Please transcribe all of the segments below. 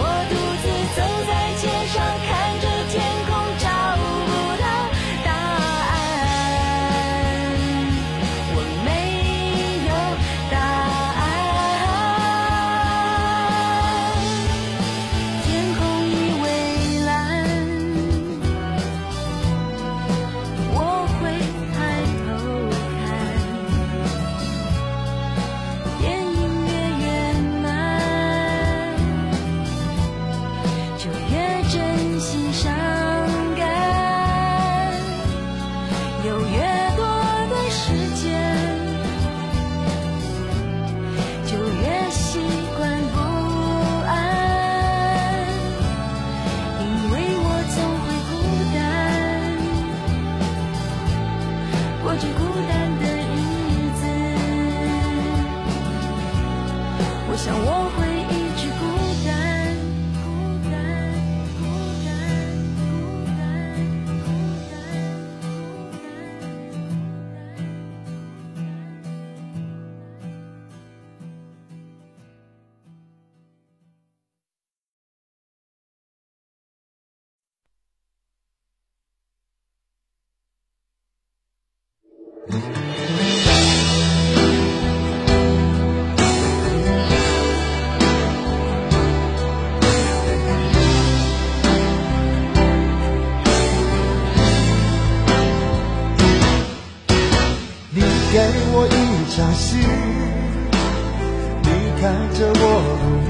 我。Pode cuidar. 心，你看着我努力，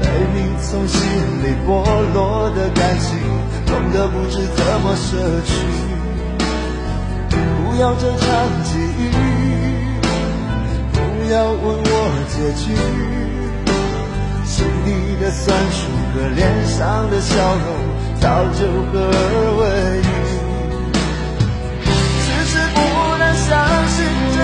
被你从心里剥落的感情，痛得不知怎么舍去。不要这场记忆，不要问我结局，心里的酸楚和脸上的笑容，早就合二为一。只是不能相信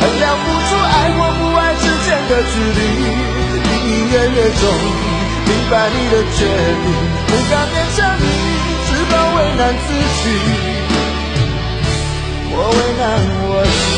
衡量不出爱或不爱之间的距离，隐隐约约中明白你的决定，不敢勉强你，只好为难自己，我为难我自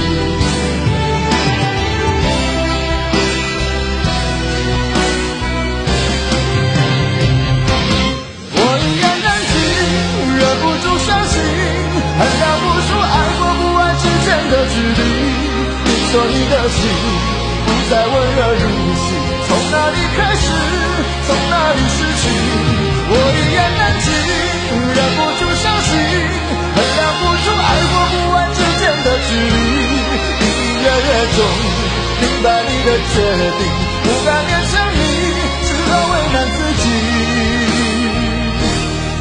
的决定，不敢勉强你，只好为难自己。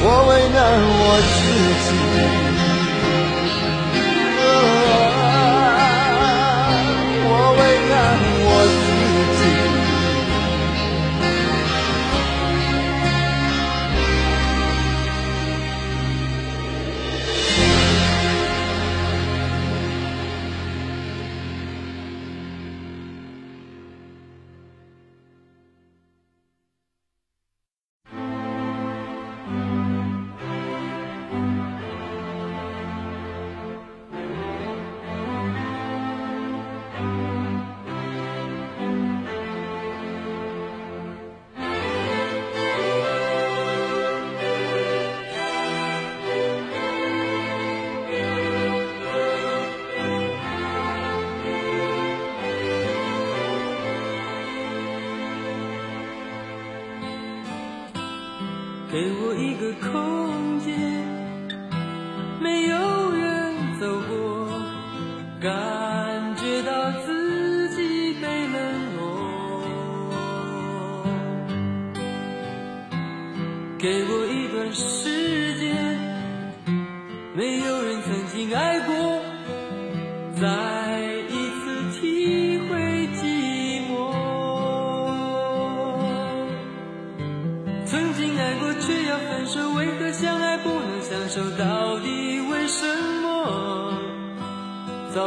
我为难我自己。给我一个空间没有人走过感觉到自己被冷落。给我